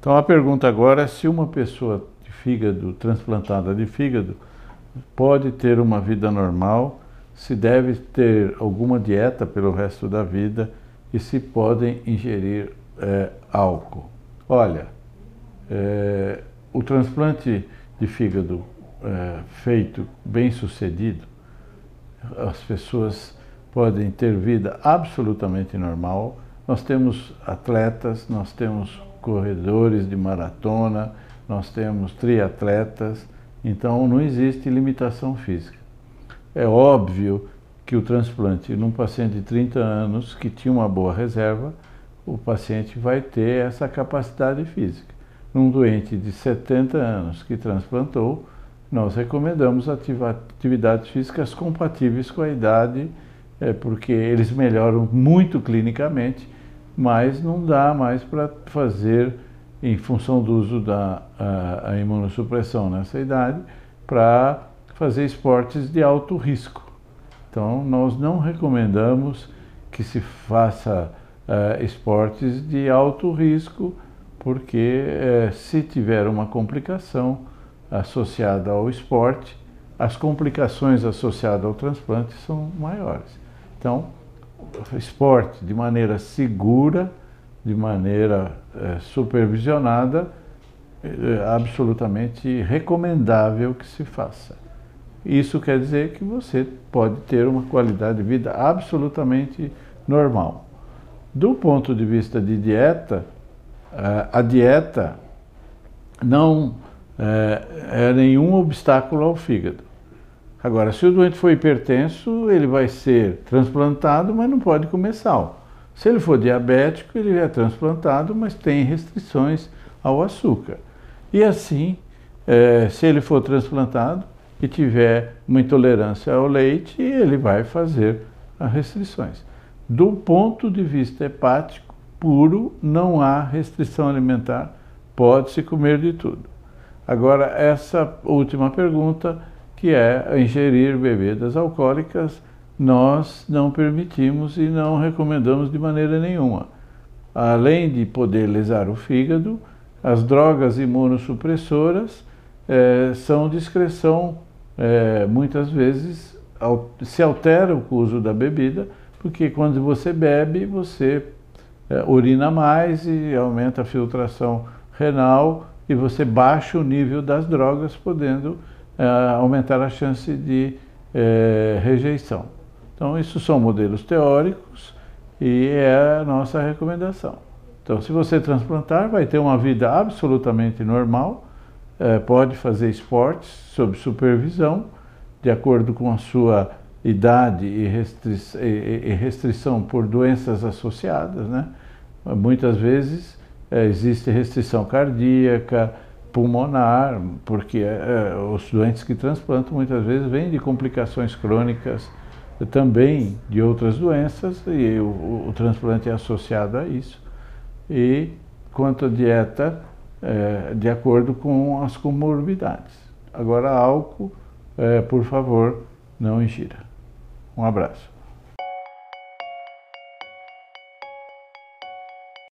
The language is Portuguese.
Então a pergunta agora é se uma pessoa de fígado, transplantada de fígado, pode ter uma vida normal, se deve ter alguma dieta pelo resto da vida e se podem ingerir é, álcool. Olha, é, o transplante de fígado é, feito bem sucedido, as pessoas podem ter vida absolutamente normal. Nós temos atletas, nós temos corredores de maratona, nós temos triatletas, então não existe limitação física. É óbvio que o transplante num paciente de 30 anos que tinha uma boa reserva, o paciente vai ter essa capacidade física. Num doente de 70 anos que transplantou, nós recomendamos atividades físicas compatíveis com a idade, é, porque eles melhoram muito clinicamente, mas não dá mais para fazer, em função do uso da a, a imunossupressão nessa idade, para fazer esportes de alto risco. Então, nós não recomendamos que se faça uh, esportes de alto risco, porque uh, se tiver uma complicação associada ao esporte, as complicações associadas ao transplante são maiores. Então, esporte de maneira segura, de maneira uh, supervisionada, é absolutamente recomendável que se faça. Isso quer dizer que você pode ter uma qualidade de vida absolutamente normal. Do ponto de vista de dieta, eh, a dieta não é, é nenhum obstáculo ao fígado. Agora, se o doente for hipertenso, ele vai ser transplantado, mas não pode comer sal. Se ele for diabético, ele é transplantado, mas tem restrições ao açúcar. E assim, é, se ele for transplantado e tiver uma intolerância ao leite, ele vai fazer as restrições. Do ponto de vista hepático puro, não há restrição alimentar, pode-se comer de tudo. Agora, essa última pergunta, que é ingerir bebidas alcoólicas, nós não permitimos e não recomendamos de maneira nenhuma. Além de poder lesar o fígado, as drogas imunossupressoras eh, são discreção, eh, muitas vezes se altera o uso da bebida, porque quando você bebe, você é, urina mais e aumenta a filtração renal e você baixa o nível das drogas, podendo aumentar a chance de é, rejeição. Então, isso são modelos teóricos e é a nossa recomendação. Então, se você transplantar, vai ter uma vida absolutamente normal, é, pode fazer esportes sob supervisão, de acordo com a sua idade e, restri e restrição por doenças associadas, né? Muitas vezes é, existe restrição cardíaca, pulmonar, porque é, os doentes que transplantam muitas vezes vêm de complicações crônicas também de outras doenças e o, o transplante é associado a isso. E quanto à dieta, é, de acordo com as comorbidades. Agora, álcool, é, por favor, não ingira. Um abraço.